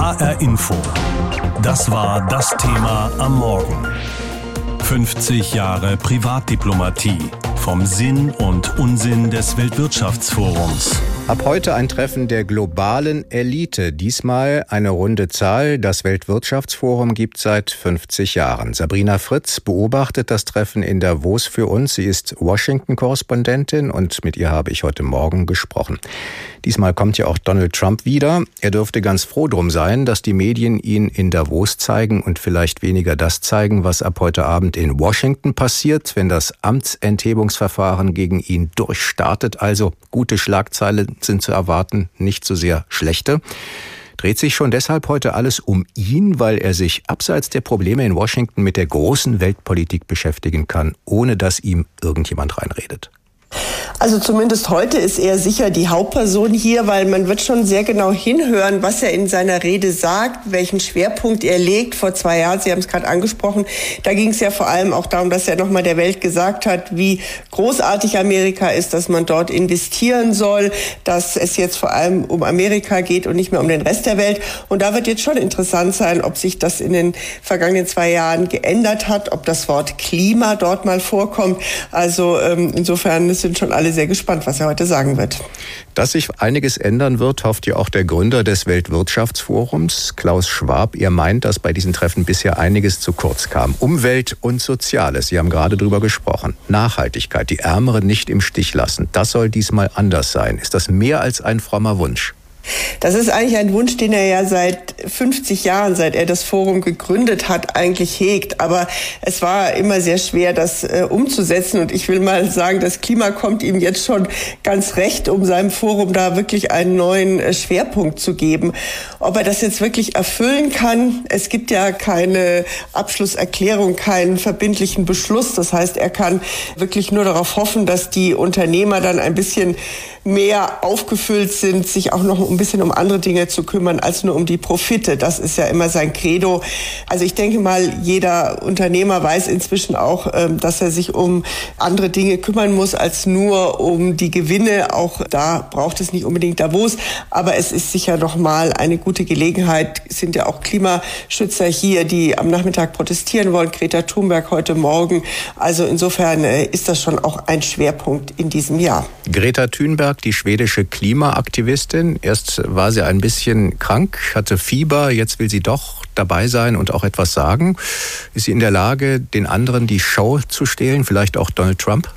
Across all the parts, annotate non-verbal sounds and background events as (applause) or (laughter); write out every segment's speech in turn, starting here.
HR Info. Das war das Thema am Morgen. 50 Jahre Privatdiplomatie. Vom Sinn und Unsinn des Weltwirtschaftsforums. Ab heute ein Treffen der globalen Elite. Diesmal eine runde Zahl. Das Weltwirtschaftsforum gibt seit 50 Jahren. Sabrina Fritz beobachtet das Treffen in Davos für uns. Sie ist Washington-Korrespondentin und mit ihr habe ich heute Morgen gesprochen. Diesmal kommt ja auch Donald Trump wieder. Er dürfte ganz froh drum sein, dass die Medien ihn in Davos zeigen und vielleicht weniger das zeigen, was ab heute Abend in Washington passiert, wenn das Amtsenthebungsverfahren gegen ihn durchstartet. Also gute Schlagzeile sind zu erwarten, nicht so sehr schlechte. Dreht sich schon deshalb heute alles um ihn, weil er sich abseits der Probleme in Washington mit der großen Weltpolitik beschäftigen kann, ohne dass ihm irgendjemand reinredet? Also zumindest heute ist er sicher die Hauptperson hier, weil man wird schon sehr genau hinhören, was er in seiner Rede sagt, welchen Schwerpunkt er legt. Vor zwei Jahren, Sie haben es gerade angesprochen, da ging es ja vor allem auch darum, dass er nochmal der Welt gesagt hat, wie großartig Amerika ist, dass man dort investieren soll, dass es jetzt vor allem um Amerika geht und nicht mehr um den Rest der Welt. Und da wird jetzt schon interessant sein, ob sich das in den vergangenen zwei Jahren geändert hat, ob das Wort Klima dort mal vorkommt. Also ähm, insofern sind schon alle sehr gespannt, was er heute sagen wird. Dass sich einiges ändern wird, hofft ja auch der Gründer des Weltwirtschaftsforums, Klaus Schwab. Er meint, dass bei diesen Treffen bisher einiges zu kurz kam. Umwelt und Soziales, Sie haben gerade darüber gesprochen. Nachhaltigkeit, die Ärmeren nicht im Stich lassen. Das soll diesmal anders sein. Ist das mehr als ein frommer Wunsch? Das ist eigentlich ein Wunsch, den er ja seit 50 Jahren, seit er das Forum gegründet hat, eigentlich hegt. Aber es war immer sehr schwer, das äh, umzusetzen. Und ich will mal sagen, das Klima kommt ihm jetzt schon ganz recht, um seinem Forum da wirklich einen neuen äh, Schwerpunkt zu geben. Ob er das jetzt wirklich erfüllen kann, es gibt ja keine Abschlusserklärung, keinen verbindlichen Beschluss. Das heißt, er kann wirklich nur darauf hoffen, dass die Unternehmer dann ein bisschen mehr aufgefüllt sind, sich auch noch ein bisschen um andere Dinge zu kümmern als nur um die Profite. Das ist ja immer sein Credo. Also ich denke mal, jeder Unternehmer weiß inzwischen auch, ähm, dass er sich um andere Dinge kümmern muss als nur um die Gewinne. Auch da braucht es nicht unbedingt Davos, aber es ist sicher noch mal eine gute Gelegenheit. Es sind ja auch Klimaschützer hier, die am Nachmittag protestieren wollen. Greta Thunberg heute Morgen. Also insofern äh, ist das schon auch ein Schwerpunkt in diesem Jahr. Greta Thunberg, die schwedische Klimaaktivistin. Erst war sie ein bisschen krank, hatte Fieber, jetzt will sie doch dabei sein und auch etwas sagen. Ist sie in der Lage, den anderen die Show zu stehlen, vielleicht auch Donald Trump?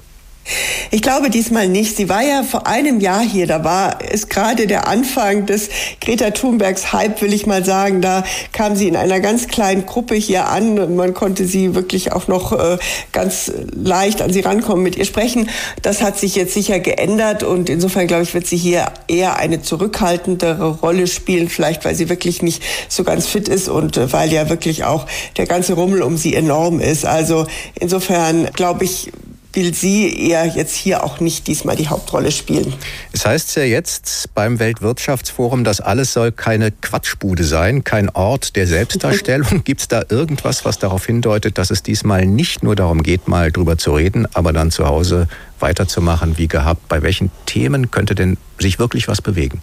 Ich glaube diesmal nicht. Sie war ja vor einem Jahr hier. Da war es gerade der Anfang des Greta Thunbergs Hype, will ich mal sagen. Da kam sie in einer ganz kleinen Gruppe hier an und man konnte sie wirklich auch noch äh, ganz leicht an sie rankommen, mit ihr sprechen. Das hat sich jetzt sicher geändert und insofern glaube ich, wird sie hier eher eine zurückhaltendere Rolle spielen, vielleicht weil sie wirklich nicht so ganz fit ist und äh, weil ja wirklich auch der ganze Rummel um sie enorm ist. Also insofern glaube ich, will sie eher jetzt hier auch nicht diesmal die Hauptrolle spielen. Es heißt ja jetzt beim Weltwirtschaftsforum, dass alles soll keine Quatschbude sein, kein Ort der Selbstdarstellung. (laughs) Gibt es da irgendwas, was darauf hindeutet, dass es diesmal nicht nur darum geht, mal drüber zu reden, aber dann zu Hause weiterzumachen wie gehabt? Bei welchen Themen könnte denn sich wirklich was bewegen?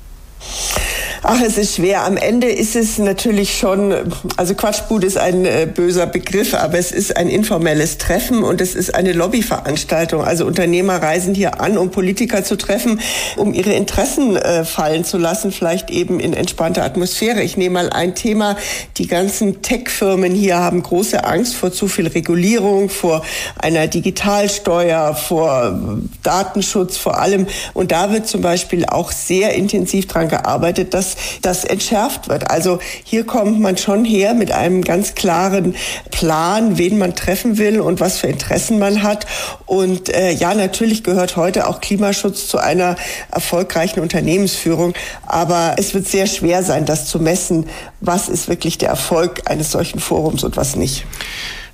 Ach, es ist schwer. Am Ende ist es natürlich schon, also Quatschbude ist ein äh, böser Begriff, aber es ist ein informelles Treffen und es ist eine Lobbyveranstaltung. Also Unternehmer reisen hier an, um Politiker zu treffen, um ihre Interessen äh, fallen zu lassen, vielleicht eben in entspannter Atmosphäre. Ich nehme mal ein Thema. Die ganzen Tech-Firmen hier haben große Angst vor zu viel Regulierung, vor einer Digitalsteuer, vor Datenschutz vor allem. Und da wird zum Beispiel auch sehr intensiv dran gearbeitet, dass das entschärft wird. Also hier kommt man schon her mit einem ganz klaren Plan, wen man treffen will und was für Interessen man hat. Und äh, ja, natürlich gehört heute auch Klimaschutz zu einer erfolgreichen Unternehmensführung. Aber es wird sehr schwer sein, das zu messen, was ist wirklich der Erfolg eines solchen Forums und was nicht.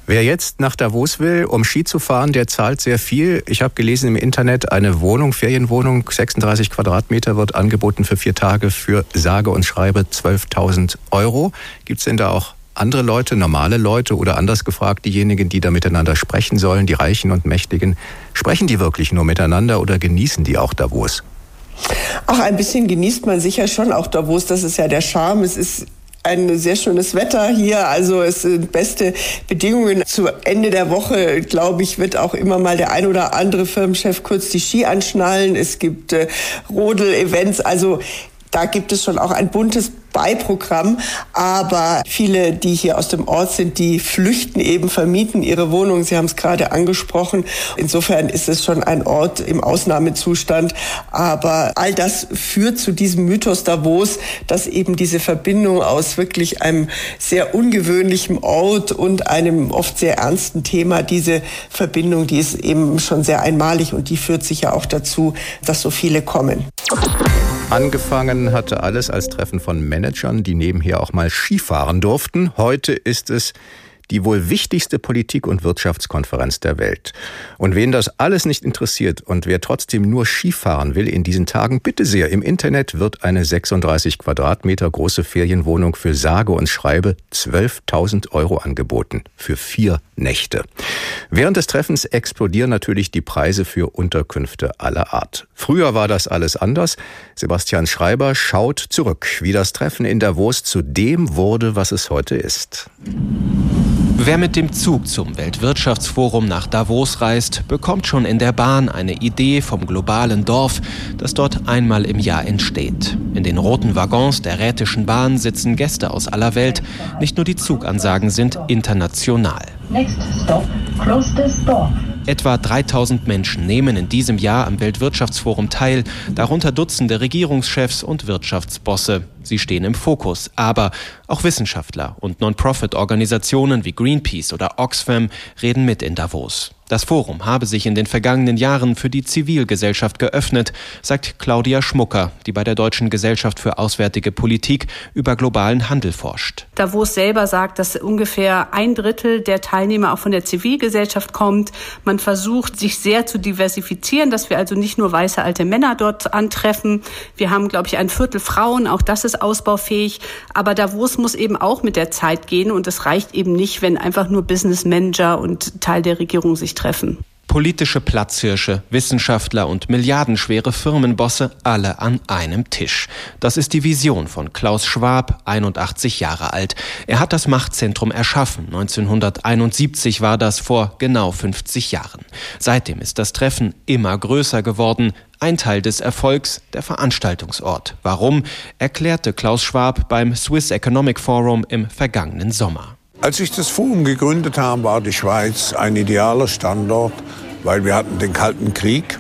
Wer jetzt nach Davos will, um Ski zu fahren, der zahlt sehr viel. Ich habe gelesen im Internet, eine Wohnung, Ferienwohnung, 36 Quadratmeter wird angeboten für vier Tage für sage und schreibe 12.000 Euro. Gibt es denn da auch andere Leute, normale Leute oder anders gefragt, diejenigen, die da miteinander sprechen sollen, die Reichen und Mächtigen, sprechen die wirklich nur miteinander oder genießen die auch Davos? Ach, ein bisschen genießt man sicher schon auch Davos. Das ist ja der Charme. Es ist ein sehr schönes Wetter hier, also es sind beste Bedingungen. Zu Ende der Woche, glaube ich, wird auch immer mal der ein oder andere Firmenchef kurz die Ski anschnallen. Es gibt äh, Rodel-Events, also da gibt es schon auch ein buntes Beiprogramm. Aber viele, die hier aus dem Ort sind, die flüchten eben, vermieten ihre Wohnung. Sie haben es gerade angesprochen. Insofern ist es schon ein Ort im Ausnahmezustand. Aber all das führt zu diesem Mythos Davos, dass eben diese Verbindung aus wirklich einem sehr ungewöhnlichen Ort und einem oft sehr ernsten Thema, diese Verbindung, die ist eben schon sehr einmalig und die führt sicher auch dazu, dass so viele kommen. Angefangen hatte alles als Treffen von Managern, die nebenher auch mal Skifahren durften. Heute ist es die wohl wichtigste Politik- und Wirtschaftskonferenz der Welt. Und wen das alles nicht interessiert und wer trotzdem nur Skifahren will in diesen Tagen, bitte sehr, im Internet wird eine 36 Quadratmeter große Ferienwohnung für sage und schreibe 12.000 Euro angeboten. Für vier Nächte. Während des Treffens explodieren natürlich die Preise für Unterkünfte aller Art. Früher war das alles anders. Sebastian Schreiber schaut zurück, wie das Treffen in Davos zu dem wurde, was es heute ist. Wer mit dem Zug zum Weltwirtschaftsforum nach Davos reist, bekommt schon in der Bahn eine Idee vom globalen Dorf, das dort einmal im Jahr entsteht. In den roten Waggons der Rätischen Bahn sitzen Gäste aus aller Welt. Nicht nur die Zugansagen sind international. Next stop, close this door. Etwa 3000 Menschen nehmen in diesem Jahr am Weltwirtschaftsforum teil, darunter Dutzende Regierungschefs und Wirtschaftsbosse. Sie stehen im Fokus, aber auch Wissenschaftler und Non-Profit-Organisationen wie Greenpeace oder Oxfam reden mit in Davos. Das Forum habe sich in den vergangenen Jahren für die Zivilgesellschaft geöffnet, sagt Claudia Schmucker, die bei der Deutschen Gesellschaft für Auswärtige Politik über globalen Handel forscht. Davos selber sagt, dass ungefähr ein Drittel der Teilnehmer auch von der Zivilgesellschaft kommt. Man versucht, sich sehr zu diversifizieren, dass wir also nicht nur weiße alte Männer dort antreffen. Wir haben, glaube ich, ein Viertel Frauen, auch das ist ausbaufähig. Aber Davos muss eben auch mit der Zeit gehen und es reicht eben nicht, wenn einfach nur Business Manager und Teil der Regierung sich treffen. Politische Platzhirsche, Wissenschaftler und milliardenschwere Firmenbosse alle an einem Tisch. Das ist die Vision von Klaus Schwab, 81 Jahre alt. Er hat das Machtzentrum erschaffen. 1971 war das vor genau 50 Jahren. Seitdem ist das Treffen immer größer geworden. Ein Teil des Erfolgs der Veranstaltungsort. Warum, erklärte Klaus Schwab beim Swiss Economic Forum im vergangenen Sommer. Als ich das Forum gegründet habe, war die Schweiz ein idealer Standort, weil wir hatten den Kalten Krieg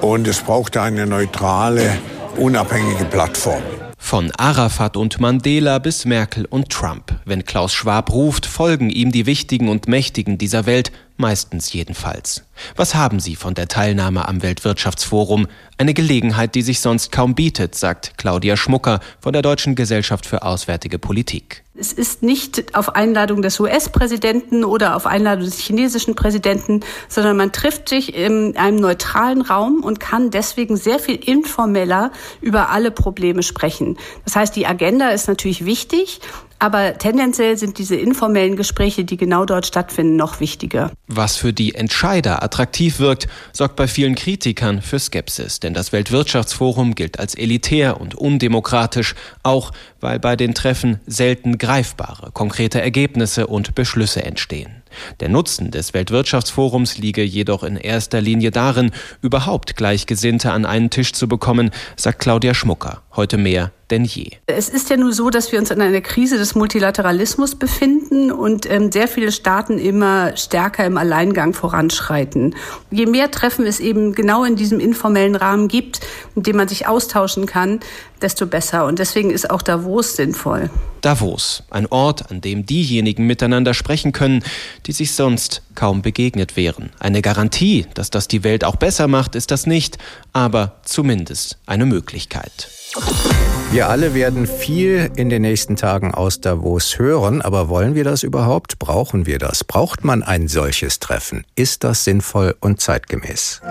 und es brauchte eine neutrale, unabhängige Plattform. Von Arafat und Mandela bis Merkel und Trump. Wenn Klaus Schwab ruft, folgen ihm die Wichtigen und Mächtigen dieser Welt, meistens jedenfalls. Was haben Sie von der Teilnahme am Weltwirtschaftsforum? Eine Gelegenheit, die sich sonst kaum bietet, sagt Claudia Schmucker von der Deutschen Gesellschaft für Auswärtige Politik. Es ist nicht auf Einladung des US-Präsidenten oder auf Einladung des chinesischen Präsidenten, sondern man trifft sich in einem neutralen Raum und kann deswegen sehr viel informeller über alle Probleme sprechen. Das heißt, die Agenda ist natürlich wichtig, aber tendenziell sind diese informellen Gespräche, die genau dort stattfinden, noch wichtiger. Was für die Entscheider attraktiv wirkt, sorgt bei vielen Kritikern für Skepsis. Denn das Weltwirtschaftsforum gilt als elitär und undemokratisch, auch weil bei den Treffen selten greifbare, konkrete Ergebnisse und Beschlüsse entstehen. Der Nutzen des Weltwirtschaftsforums liege jedoch in erster Linie darin, überhaupt Gleichgesinnte an einen Tisch zu bekommen, sagt Claudia Schmucker, heute mehr denn je. Es ist ja nur so, dass wir uns in einer Krise des Multilateralismus befinden und ähm, sehr viele Staaten immer stärker im Alleingang voranschreiten. Je mehr Treffen es eben genau in diesem informellen Rahmen gibt, in dem man sich austauschen kann, desto besser. Und deswegen ist auch Davos sinnvoll. Davos, ein Ort, an dem diejenigen miteinander sprechen können, die sich sonst kaum begegnet wären. Eine Garantie, dass das die Welt auch besser macht, ist das nicht, aber zumindest eine Möglichkeit. Wir alle werden viel in den nächsten Tagen aus Davos hören, aber wollen wir das überhaupt? Brauchen wir das? Braucht man ein solches Treffen? Ist das sinnvoll und zeitgemäß?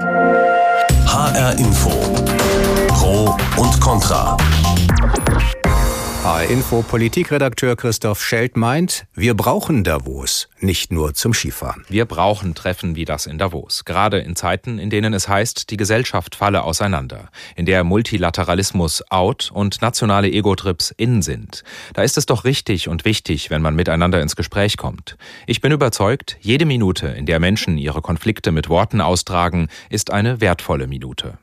HR Info. Pro und Contra. HR-Info Politikredakteur Christoph Schelt meint, wir brauchen Davos, nicht nur zum Skifahren. Wir brauchen Treffen wie das in Davos, gerade in Zeiten, in denen es heißt, die Gesellschaft falle auseinander, in der Multilateralismus out und nationale Ego-Trips in sind. Da ist es doch richtig und wichtig, wenn man miteinander ins Gespräch kommt. Ich bin überzeugt, jede Minute, in der Menschen ihre Konflikte mit Worten austragen, ist eine wertvolle Minute.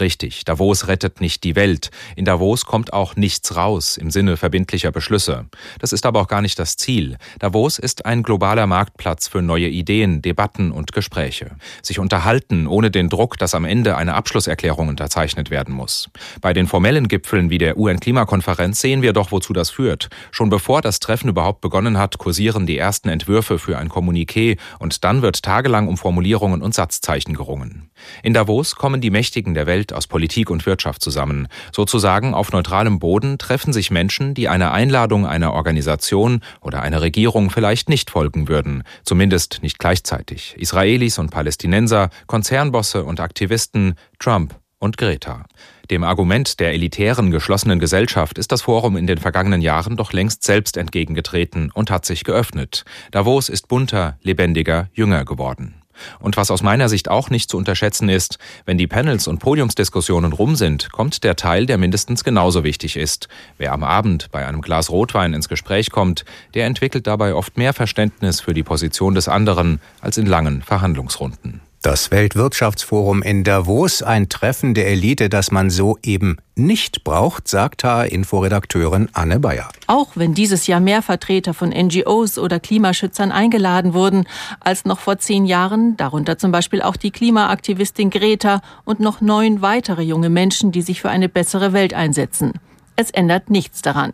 Richtig, Davos rettet nicht die Welt. In Davos kommt auch nichts raus im Sinne verbindlicher Beschlüsse. Das ist aber auch gar nicht das Ziel. Davos ist ein globaler Marktplatz für neue Ideen, Debatten und Gespräche. Sich unterhalten, ohne den Druck, dass am Ende eine Abschlusserklärung unterzeichnet werden muss. Bei den formellen Gipfeln wie der UN-Klimakonferenz sehen wir doch, wozu das führt. Schon bevor das Treffen überhaupt begonnen hat, kursieren die ersten Entwürfe für ein Kommuniqué und dann wird tagelang um Formulierungen und Satzzeichen gerungen. In Davos kommen die Mächtigen der Welt aus Politik und Wirtschaft zusammen. Sozusagen auf neutralem Boden treffen sich Menschen, die einer Einladung einer Organisation oder einer Regierung vielleicht nicht folgen würden, zumindest nicht gleichzeitig. Israelis und Palästinenser, Konzernbosse und Aktivisten, Trump und Greta. Dem Argument der elitären, geschlossenen Gesellschaft ist das Forum in den vergangenen Jahren doch längst selbst entgegengetreten und hat sich geöffnet. Davos ist bunter, lebendiger, jünger geworden. Und was aus meiner Sicht auch nicht zu unterschätzen ist, wenn die Panels und Podiumsdiskussionen rum sind, kommt der Teil, der mindestens genauso wichtig ist. Wer am Abend bei einem Glas Rotwein ins Gespräch kommt, der entwickelt dabei oft mehr Verständnis für die Position des anderen als in langen Verhandlungsrunden. Das Weltwirtschaftsforum in Davos, ein Treffen der Elite, das man so eben nicht braucht, sagt HR-Inforedakteurin Anne Bayer. Auch wenn dieses Jahr mehr Vertreter von NGOs oder Klimaschützern eingeladen wurden als noch vor zehn Jahren, darunter zum Beispiel auch die Klimaaktivistin Greta und noch neun weitere junge Menschen, die sich für eine bessere Welt einsetzen. Es ändert nichts daran.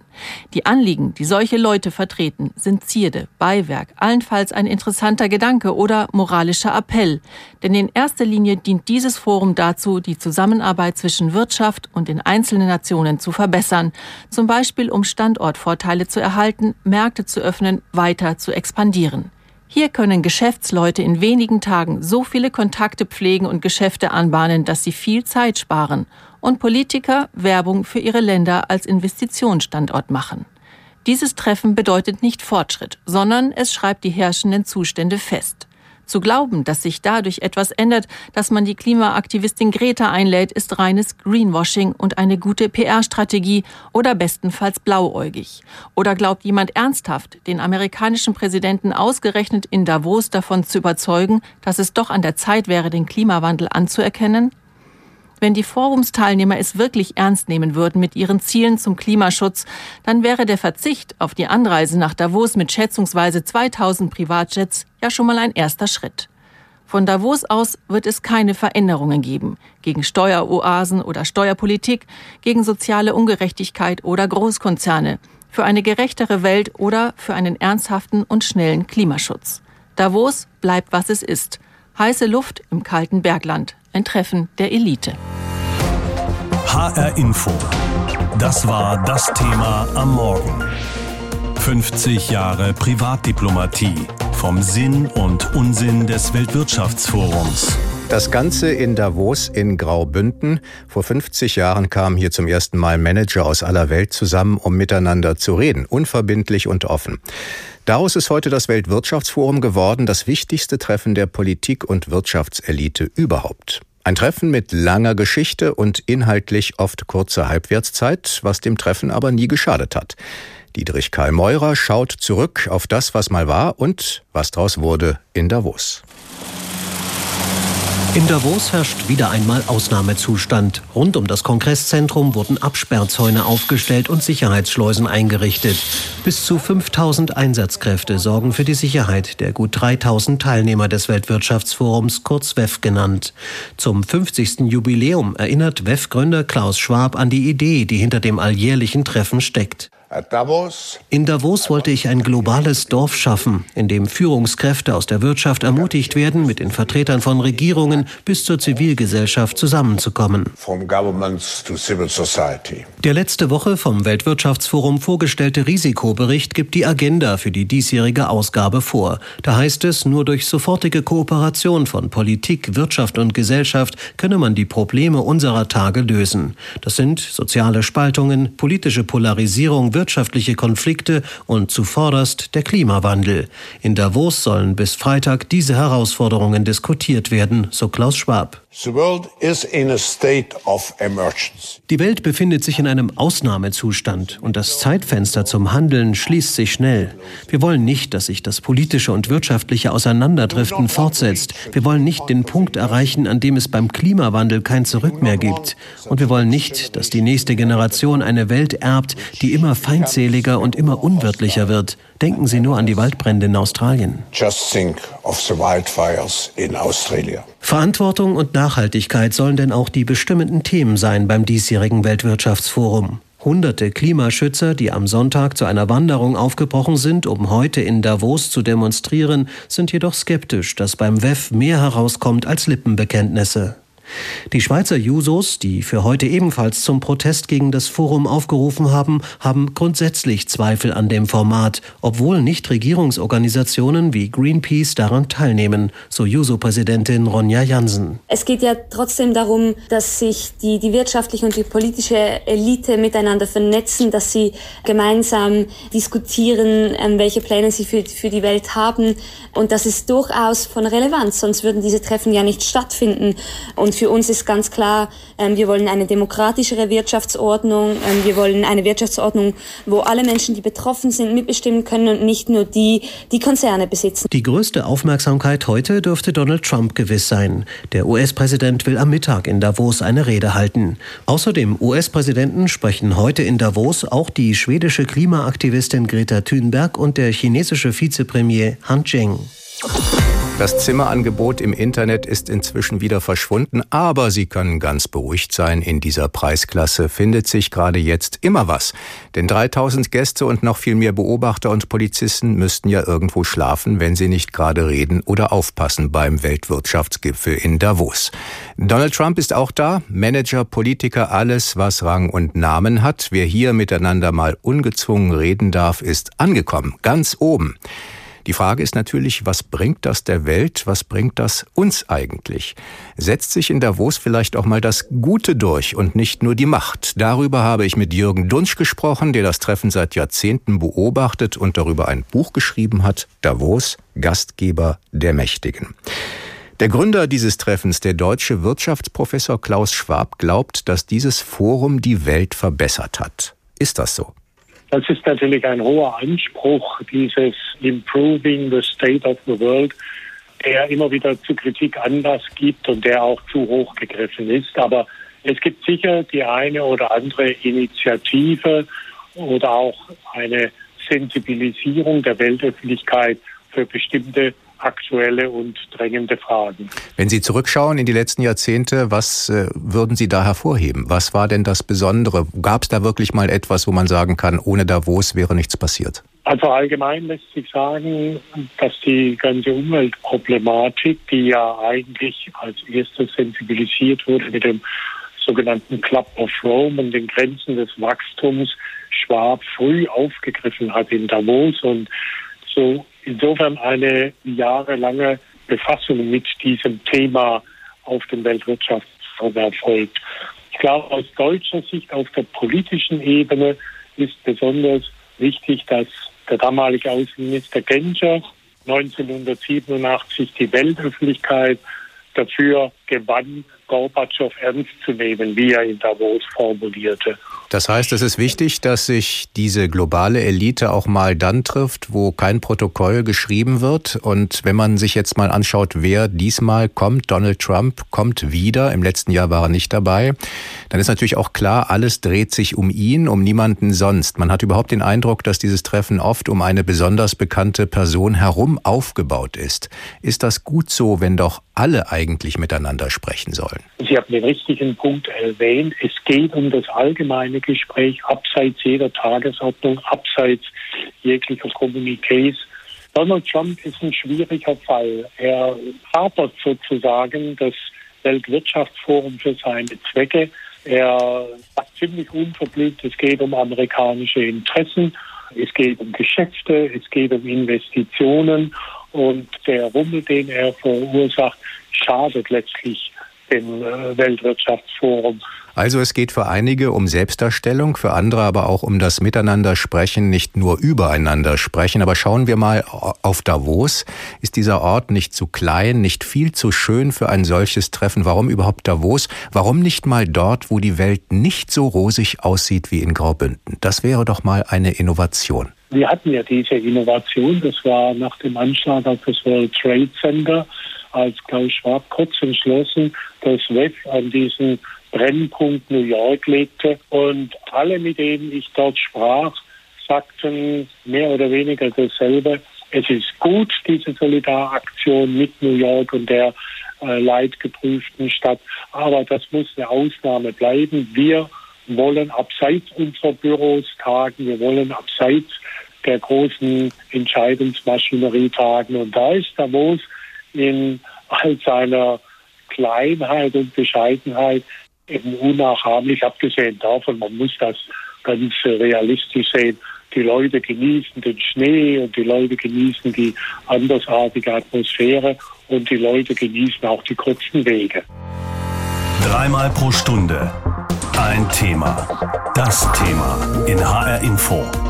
Die Anliegen, die solche Leute vertreten, sind Zierde, Beiwerk, allenfalls ein interessanter Gedanke oder moralischer Appell. Denn in erster Linie dient dieses Forum dazu, die Zusammenarbeit zwischen Wirtschaft und den einzelnen Nationen zu verbessern. Zum Beispiel, um Standortvorteile zu erhalten, Märkte zu öffnen, weiter zu expandieren. Hier können Geschäftsleute in wenigen Tagen so viele Kontakte pflegen und Geschäfte anbahnen, dass sie viel Zeit sparen und Politiker Werbung für ihre Länder als Investitionsstandort machen. Dieses Treffen bedeutet nicht Fortschritt, sondern es schreibt die herrschenden Zustände fest. Zu glauben, dass sich dadurch etwas ändert, dass man die Klimaaktivistin Greta einlädt, ist reines Greenwashing und eine gute PR-Strategie oder bestenfalls blauäugig. Oder glaubt jemand ernsthaft, den amerikanischen Präsidenten ausgerechnet in Davos davon zu überzeugen, dass es doch an der Zeit wäre, den Klimawandel anzuerkennen? Wenn die Forumsteilnehmer es wirklich ernst nehmen würden mit ihren Zielen zum Klimaschutz, dann wäre der Verzicht auf die Anreise nach Davos mit schätzungsweise 2000 Privatjets ja schon mal ein erster Schritt. Von Davos aus wird es keine Veränderungen geben gegen Steueroasen oder Steuerpolitik, gegen soziale Ungerechtigkeit oder Großkonzerne, für eine gerechtere Welt oder für einen ernsthaften und schnellen Klimaschutz. Davos bleibt, was es ist. Heiße Luft im kalten Bergland. Ein Treffen der Elite. HR Info. Das war das Thema am Morgen. 50 Jahre Privatdiplomatie. Vom Sinn und Unsinn des Weltwirtschaftsforums. Das Ganze in Davos in Graubünden. Vor 50 Jahren kamen hier zum ersten Mal Manager aus aller Welt zusammen, um miteinander zu reden. Unverbindlich und offen. Daraus ist heute das Weltwirtschaftsforum geworden, das wichtigste Treffen der Politik- und Wirtschaftselite überhaupt. Ein Treffen mit langer Geschichte und inhaltlich oft kurzer Halbwertszeit, was dem Treffen aber nie geschadet hat. Diedrich Karl Meurer schaut zurück auf das, was mal war und was daraus wurde in Davos. In Davos herrscht wieder einmal Ausnahmezustand. Rund um das Kongresszentrum wurden Absperrzäune aufgestellt und Sicherheitsschleusen eingerichtet. Bis zu 5000 Einsatzkräfte sorgen für die Sicherheit der gut 3000 Teilnehmer des Weltwirtschaftsforums, kurz WEF genannt. Zum 50. Jubiläum erinnert WEF-Gründer Klaus Schwab an die Idee, die hinter dem alljährlichen Treffen steckt. In Davos wollte ich ein globales Dorf schaffen, in dem Führungskräfte aus der Wirtschaft ermutigt werden, mit den Vertretern von Regierungen bis zur Zivilgesellschaft zusammenzukommen. Der letzte Woche vom Weltwirtschaftsforum vorgestellte Risikobericht gibt die Agenda für die diesjährige Ausgabe vor. Da heißt es, nur durch sofortige Kooperation von Politik, Wirtschaft und Gesellschaft könne man die Probleme unserer Tage lösen. Das sind soziale Spaltungen, politische Polarisierung, wirtschaftliche Konflikte und zuvorderst der Klimawandel. In Davos sollen bis Freitag diese Herausforderungen diskutiert werden, so Klaus Schwab. Die Welt befindet sich in einem Ausnahmezustand und das Zeitfenster zum Handeln schließt sich schnell. Wir wollen nicht, dass sich das politische und wirtschaftliche Auseinanderdriften fortsetzt. Wir wollen nicht den Punkt erreichen, an dem es beim Klimawandel kein Zurück mehr gibt. Und wir wollen nicht, dass die nächste Generation eine Welt erbt, die immer feindseliger und immer unwirtlicher wird. Denken Sie nur an die Waldbrände in Australien. Just think of the wildfires in Australia. Verantwortung und Nachhaltigkeit sollen denn auch die bestimmenden Themen sein beim diesjährigen Weltwirtschaftsforum. Hunderte Klimaschützer, die am Sonntag zu einer Wanderung aufgebrochen sind, um heute in Davos zu demonstrieren, sind jedoch skeptisch, dass beim WEF mehr herauskommt als Lippenbekenntnisse. Die Schweizer Jusos, die für heute ebenfalls zum Protest gegen das Forum aufgerufen haben, haben grundsätzlich Zweifel an dem Format, obwohl Nichtregierungsorganisationen wie Greenpeace daran teilnehmen, so Juso-Präsidentin Ronja Jansen. Es geht ja trotzdem darum, dass sich die, die wirtschaftliche und die politische Elite miteinander vernetzen, dass sie gemeinsam diskutieren, ähm, welche Pläne sie für, für die Welt haben. Und das ist durchaus von Relevanz, sonst würden diese Treffen ja nicht stattfinden. Und für uns ist ganz klar, ähm, wir wollen eine demokratischere Wirtschaftsordnung. Ähm, wir wollen eine Wirtschaftsordnung, wo alle Menschen, die betroffen sind, mitbestimmen können und nicht nur die, die Konzerne besitzen. Die größte Aufmerksamkeit heute dürfte Donald Trump gewiss sein. Der US-Präsident will am Mittag in Davos eine Rede halten. Außer dem US-Präsidenten sprechen heute in Davos auch die schwedische Klimaaktivistin Greta Thunberg und der chinesische Vizepremier Han Zheng. Das Zimmerangebot im Internet ist inzwischen wieder verschwunden, aber Sie können ganz beruhigt sein, in dieser Preisklasse findet sich gerade jetzt immer was. Denn 3000 Gäste und noch viel mehr Beobachter und Polizisten müssten ja irgendwo schlafen, wenn sie nicht gerade reden oder aufpassen beim Weltwirtschaftsgipfel in Davos. Donald Trump ist auch da, Manager, Politiker, alles, was Rang und Namen hat. Wer hier miteinander mal ungezwungen reden darf, ist angekommen, ganz oben. Die Frage ist natürlich, was bringt das der Welt, was bringt das uns eigentlich? Setzt sich in Davos vielleicht auch mal das Gute durch und nicht nur die Macht? Darüber habe ich mit Jürgen Dunsch gesprochen, der das Treffen seit Jahrzehnten beobachtet und darüber ein Buch geschrieben hat, Davos, Gastgeber der Mächtigen. Der Gründer dieses Treffens, der deutsche Wirtschaftsprofessor Klaus Schwab, glaubt, dass dieses Forum die Welt verbessert hat. Ist das so? Das ist natürlich ein hoher Anspruch, dieses Improving the State of the World, der immer wieder zu Kritik Anlass gibt und der auch zu hoch gegriffen ist. Aber es gibt sicher die eine oder andere Initiative oder auch eine Sensibilisierung der Weltöffentlichkeit für bestimmte aktuelle und drängende Fragen. Wenn Sie zurückschauen in die letzten Jahrzehnte, was äh, würden Sie da hervorheben? Was war denn das Besondere? Gab es da wirklich mal etwas, wo man sagen kann, ohne Davos wäre nichts passiert? Also allgemein lässt sich sagen, dass die ganze Umweltproblematik, die ja eigentlich als erstes sensibilisiert wurde mit dem sogenannten Club of Rome und den Grenzen des Wachstums, Schwab früh aufgegriffen hat in Davos und so insofern eine jahrelange Befassung mit diesem Thema auf dem Weltwirtschaftsforum erfolgt. Ich glaube, aus deutscher Sicht auf der politischen Ebene ist besonders wichtig, dass der damalige Außenminister Genscher 1987 die Weltöffentlichkeit dafür gewann, Gorbatschow ernst zu nehmen, wie er in Davos formulierte. Das heißt, es ist wichtig, dass sich diese globale Elite auch mal dann trifft, wo kein Protokoll geschrieben wird. Und wenn man sich jetzt mal anschaut, wer diesmal kommt, Donald Trump kommt wieder, im letzten Jahr war er nicht dabei, dann ist natürlich auch klar, alles dreht sich um ihn, um niemanden sonst. Man hat überhaupt den Eindruck, dass dieses Treffen oft um eine besonders bekannte Person herum aufgebaut ist. Ist das gut so, wenn doch alle eigentlich miteinander sprechen sollen? Sie haben den richtigen Punkt erwähnt. Es geht um das allgemeine Gespräch abseits jeder Tagesordnung, abseits jeglicher Kommuniqués. Donald Trump ist ein schwieriger Fall. Er hapert sozusagen das Weltwirtschaftsforum für seine Zwecke. Er sagt ziemlich unverblümt, es geht um amerikanische Interessen, es geht um Geschäfte, es geht um Investitionen und der Rummel, den er verursacht, schadet letztlich dem äh, Weltwirtschaftsforum. Also es geht für einige um Selbstdarstellung, für andere aber auch um das Miteinander sprechen, nicht nur übereinander sprechen. Aber schauen wir mal auf Davos. Ist dieser Ort nicht zu klein, nicht viel zu schön für ein solches Treffen? Warum überhaupt Davos? Warum nicht mal dort, wo die Welt nicht so rosig aussieht wie in Graubünden? Das wäre doch mal eine Innovation. Wir hatten ja diese Innovation, das war nach dem Anschlag auf das World Trade Center, als Klaus Schwab kurz entschlossen das WEF an diesen Brennpunkt New York legte. Und alle, mit denen ich dort sprach, sagten mehr oder weniger dasselbe. Es ist gut, diese Solidaraktion mit New York und der äh, leidgeprüften Stadt, aber das muss eine Ausnahme bleiben. Wir wollen abseits unserer Büros tagen, wir wollen abseits der großen Entscheidungsmaschinerie tagen. Und da ist Davos in all seiner Kleinheit und Bescheidenheit eben unnachahmlich, abgesehen davon, man muss das ganz realistisch sehen. Die Leute genießen den Schnee und die Leute genießen die andersartige Atmosphäre und die Leute genießen auch die kurzen Wege. Dreimal pro Stunde ein Thema. Das Thema in HR Info.